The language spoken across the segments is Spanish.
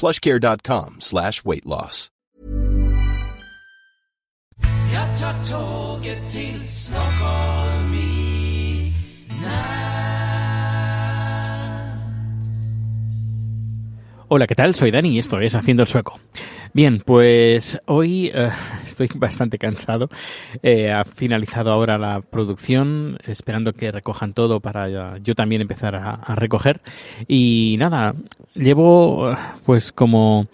plushcare.com slash weight loss. Jag tar tåget till Stockholm i Hola, ¿qué tal? Soy Dani y esto es Haciendo el Sueco. Bien, pues hoy eh, estoy bastante cansado. Eh, ha finalizado ahora la producción, esperando que recojan todo para yo también empezar a, recoger. Y nada, llevo eh, pues como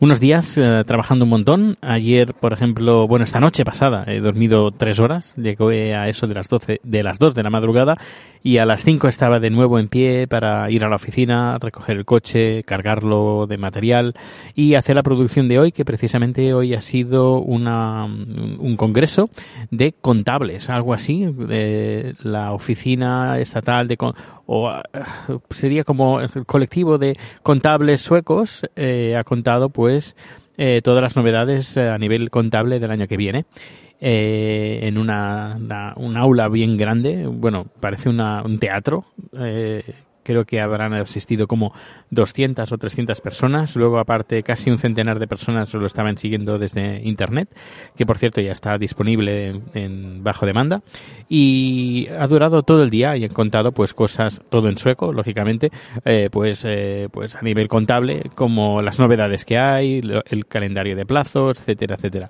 unos días eh, trabajando un montón. Ayer, por ejemplo, bueno, esta noche pasada he dormido tres horas. Llegué a eso de las 12, de las 2 de la madrugada y a las 5 estaba de nuevo en pie para ir a la oficina, recoger el coche, cargarlo de material y hacer la producción de hoy, que precisamente hoy ha sido una, un congreso de contables, algo así, de la oficina estatal de con- o ah, sería como el colectivo de contables suecos eh, ha contado pues eh, todas las novedades eh, a nivel contable del año que viene. Eh, en una, una- un aula bien grande bueno parece una- un teatro eh, creo que habrán asistido como 200 o 300 personas. Luego, aparte, casi un centenar de personas lo estaban siguiendo desde Internet, que por cierto ya está disponible en, bajo demanda. Y ha durado todo el día y han contado pues cosas, todo en sueco, lógicamente, eh, pues, eh, pues a nivel contable, como las novedades que hay, el calendario de plazos, etcétera, etcétera.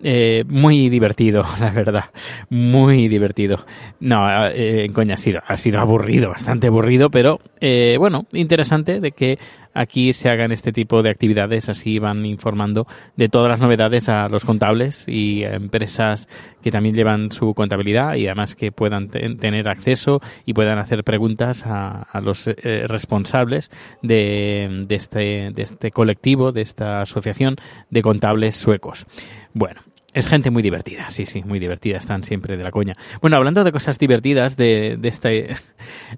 Eh, muy divertido, la verdad. Muy divertido. No, en coña ha sido aburrido, bastante aburrido, pero eh, bueno, interesante de que aquí se hagan este tipo de actividades, así van informando de todas las novedades a los contables y a empresas que también llevan su contabilidad y además que puedan te- tener acceso y puedan hacer preguntas a, los eh, responsables de, de este, de este colectivo, de esta asociación de contables suecos. Bueno, es gente muy divertida, sí, sí, muy divertida, están siempre de la coña. Bueno, hablando de cosas divertidas, de, de este,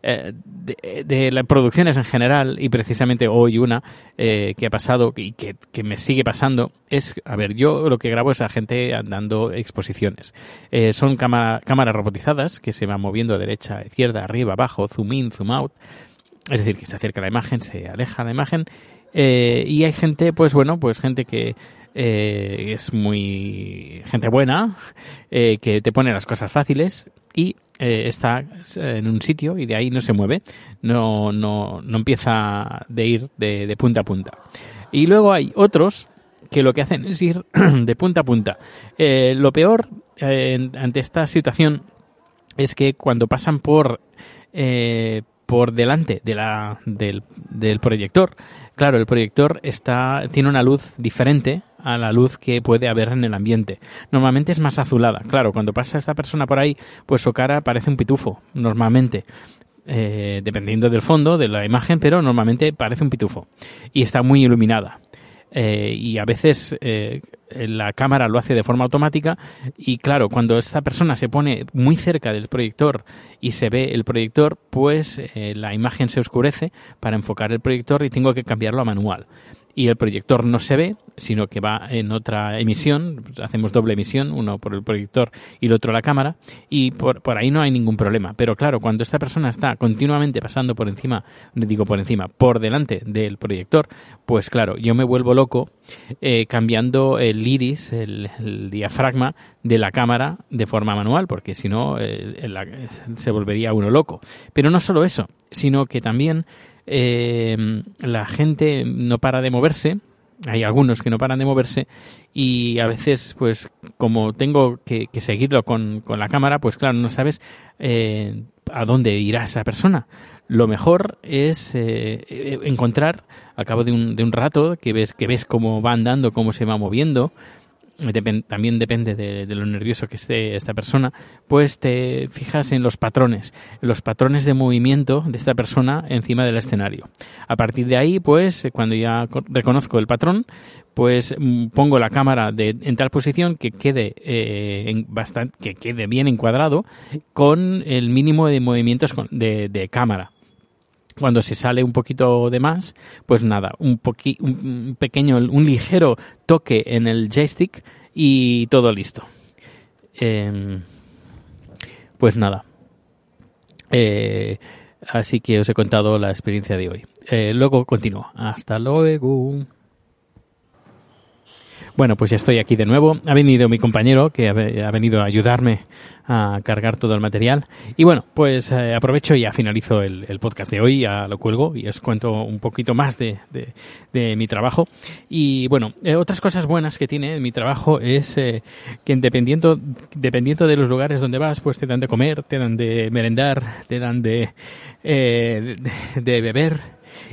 eh, de, de las producciones en general, y precisamente hoy una eh, que ha pasado y que, que me sigue pasando, es, a ver, yo lo que grabo es a gente dando exposiciones. Eh, son cámara- cámaras robotizadas que se van moviendo de derecha a izquierda, arriba, abajo, zoom in, zoom out. Es decir, que se acerca la imagen, se aleja la imagen. eh, y hay gente, pues bueno, pues gente que eh, es muy gente buena, eh, que te pone las cosas fáciles y eh, está en un sitio y de ahí no se mueve, no, no, no empieza de ir de, de punta a punta. Y luego hay otros que lo que hacen es ir de punta a punta. Lo peor ante esta situación es que cuando pasan por por delante de la, del, del proyector, claro, el proyector está tiene una luz diferente a la luz que puede haber en el ambiente. Normalmente es más azulada. Claro, cuando pasa esta persona por ahí, pues su cara parece un pitufo, normalmente. Eh, dependiendo del fondo, de la imagen, pero normalmente parece un pitufo. Y está muy iluminada. Eh, y a veces eh, la cámara lo hace de forma automática y claro, cuando esta persona se pone muy cerca del proyector y se ve el proyector, pues eh, la imagen se oscurece para enfocar el proyector y tengo que cambiarlo a manual. Y el proyector no se ve, sino que va en otra emisión, hacemos doble emisión, uno por el proyector y el otro la cámara, y por, por ahí no hay ningún problema. Pero claro, cuando esta persona está continuamente pasando por encima, digo por encima, por delante del proyector, pues claro, yo me vuelvo loco eh, cambiando el iris, el, diafragma de la cámara de forma manual, porque si no eh, se volvería uno loco. Pero no solo eso, sino que también eh, la gente no para de moverse hay algunos que no paran de moverse y a veces, pues como tengo que, seguirlo con, con, la cámara, pues claro, no sabes eh, a dónde irá esa persona. Lo mejor es eh, encontrar, a cabo de un, de un rato, que ves, que ves cómo va andando, cómo se va moviendo, también depende de, lo nervioso que esté esta persona, pues te fijas en los patrones, los patrones de movimiento de esta persona encima del escenario. A partir de ahí, pues cuando ya reconozco el patrón, pues mm, pongo la cámara de, en tal posición que quede eh, en bastante, que quede bien encuadrado con el mínimo de movimientos de cámara cuando se sale un poquito de más, pues nada, un, un pequeño, un ligero toque en el joystick y todo listo. Em, pues nada. Eh, así que os he contado la experiencia de hoy. Eh, luego continúo. Hasta luego. Bueno, pues ya estoy aquí de nuevo. Ha venido mi compañero que ha venido a ayudarme a cargar todo el material. Y bueno, pues eh, aprovecho y ya finalizo el, podcast de hoy, ya lo cuelgo y os cuento un poquito más de, de, mi trabajo. Y bueno, eh, otras cosas buenas que tiene mi trabajo es eh, que dependiendo, dependiendo de los lugares donde vas, pues te dan de comer, te dan de merendar, te dan de, de beber.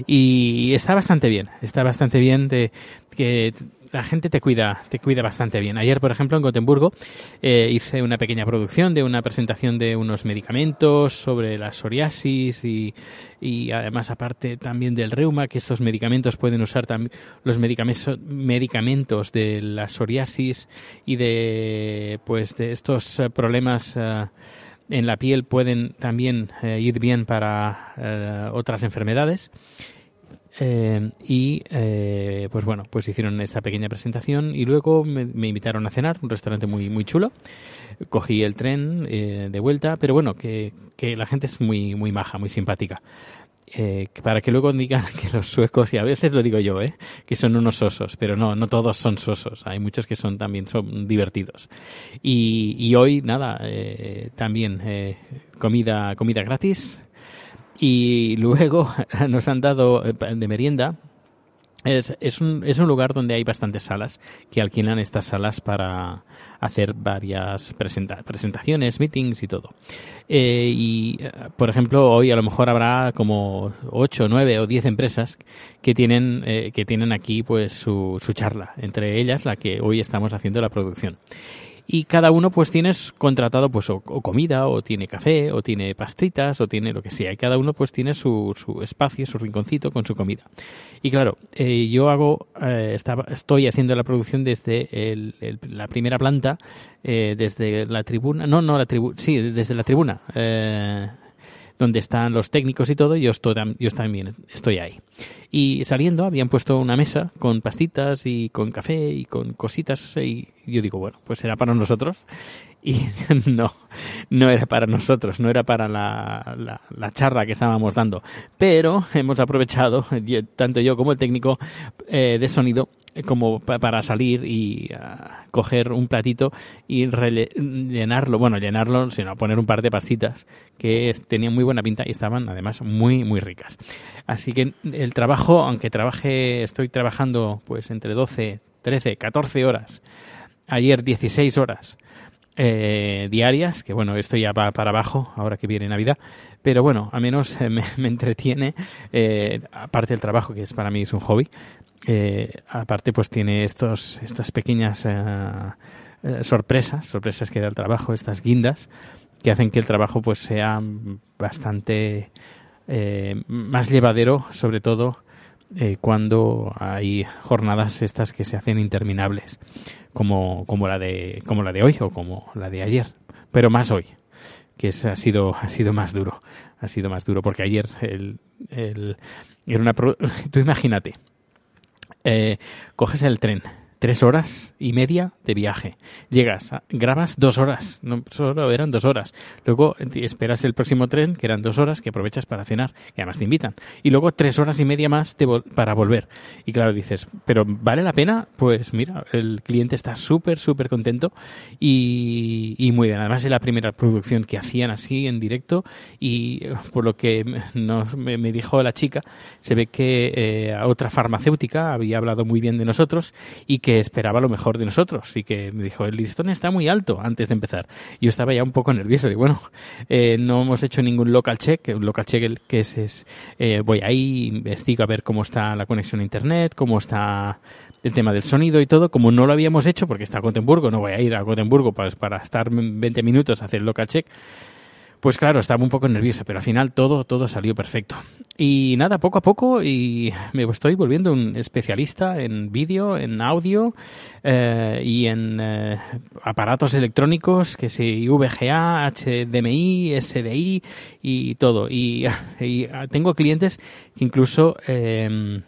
Y está bastante bien, está bastante bien de que la gente te cuida, te cuida bastante bien. Ayer, por ejemplo, en Gotemburgo eh, hice una pequeña producción de una presentación de unos medicamentos sobre la psoriasis y, y además aparte también del reuma, que estos medicamentos pueden usar también los medicamentos, de la psoriasis y de pues de estos eh, problemas eh, en la piel pueden también ir bien para otras enfermedades. Eh, y eh, pues bueno, pues hicieron esta pequeña presentación y luego me, invitaron a cenar, un restaurante muy, muy chulo. Cogí el tren eh, de vuelta, pero bueno, que, que, la gente es muy, muy maja, muy simpática. para que luego digan que los suecos, y a veces lo digo yo, que son unos osos, pero no, no todos son sosos, hay muchos que son también son divertidos. Y, y hoy, nada, también comida, comida gratis, y luego nos han dado eh, de merienda. Es, es, un, es un lugar donde hay bastantes salas que alquilan estas salas para hacer varias presentaciones, meetings y todo. Eh, y, eh, por ejemplo, hoy a lo mejor habrá como 8, 9 o 10 empresas que tienen, que tienen aquí pues su, su charla, entre ellas la que hoy estamos haciendo la producción y cada uno pues tienes contratado pues o, comida o tiene café o tiene pastitas o tiene lo que sea y cada uno pues tiene su, su espacio, su rinconcito con su comida. Y claro, eh, yo hago, eh, estaba, estoy haciendo la producción desde el, la primera planta, eh, desde la tribuna, no, no la tribuna, sí, desde la tribuna, donde están los técnicos y todo, yo, estoy, yo también estoy ahí. Y saliendo habían puesto una mesa con pastitas y con café y con cositas y yo digo, bueno, pues será para nosotros. Y no, no era para nosotros, no era para la, la, charla que estábamos dando. Pero hemos aprovechado, tanto yo como el técnico eh, de sonido, como para salir y ah, coger un platito y llenarlo, bueno, llenarlo, sino poner un par de pastitas que tenían muy buena pinta y estaban además muy, muy ricas. Así que el trabajo, aunque trabaje, estoy trabajando pues entre 12, 13, 14 horas, ayer 16 horas, eh, diarias, que bueno, esto ya va para abajo ahora que viene Navidad, pero bueno, al menos me, entretiene, eh, aparte del trabajo que es para mí es un hobby, eh, aparte pues tiene estos, estas pequeñas eh, eh, sorpresas, sorpresas que da el trabajo, estas guindas, que hacen que el trabajo pues sea bastante más llevadero, sobre todo cuando hay jornadas estas que se hacen interminables, como, como, la de, como la de hoy o como la de ayer, pero más hoy, que es, ha, sido, ha sido más duro, ha sido más duro, porque ayer el, el, era una... Tú imagínate, eh, coges el tren, tres horas y media de viaje. Llegas, grabas dos horas, no solo eran dos horas. Luego esperas el próximo tren, que eran dos horas, que aprovechas para cenar, y además te invitan. Y luego tres horas y media más para volver. Y claro, dices, ¿pero vale la pena? Pues mira, el cliente está súper, súper contento y, muy bien. Además es la primera producción que hacían así en directo y por lo que nos, me, dijo la chica, se ve que eh, otra farmacéutica había hablado muy bien de nosotros y que esperaba lo mejor de nosotros y que me dijo, el listón está muy alto antes de empezar. Yo estaba ya un poco nervioso, y bueno, eh, no hemos hecho ningún local check, un local check que es, es eh, voy ahí, investigo a ver cómo está la conexión a internet, cómo está el tema del sonido y todo, como no lo habíamos hecho, porque está a Gotemburgo, no voy a ir a Gotemburgo para, para estar 20 minutos a hacer el local check, pues claro, estaba un poco nervioso, pero al final todo, todo salió perfecto. Y nada, poco a poco y me estoy volviendo un especialista en vídeo, en audio eh, y en eh, aparatos electrónicos, que si VGA, HDMI, SDI y todo. Y, tengo clientes que incluso... Eh,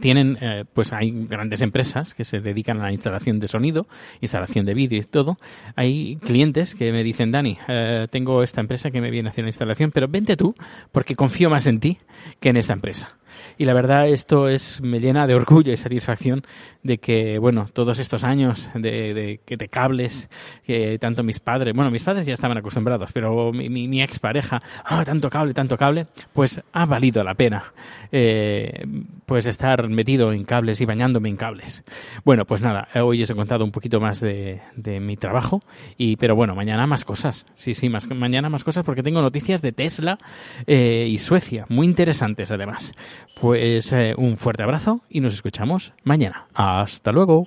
tienen, eh, pues hay grandes empresas que se dedican a la instalación de sonido, instalación de vídeo y todo. Hay clientes que me dicen, Dani, eh, tengo esta empresa que me viene a hacer la instalación, pero vente tú porque confío más en ti que en esta empresa. Y la verdad esto es me llena de orgullo y satisfacción de que, bueno, todos estos años de, de, de cables, que tanto mis padres, bueno, mis padres ya estaban acostumbrados, pero mi, mi, mi expareja, ah, tanto cable, tanto cable, pues ha valido la pena, eh, pues estar metido en cables y bañándome en cables. Bueno, pues nada, hoy os he contado un poquito más de, de mi trabajo, y, pero bueno, mañana más cosas, sí, sí, más, mañana más cosas porque tengo noticias de Tesla eh, y Suecia, muy interesantes además. Pues eh, un fuerte abrazo y nos escuchamos mañana. Hasta luego.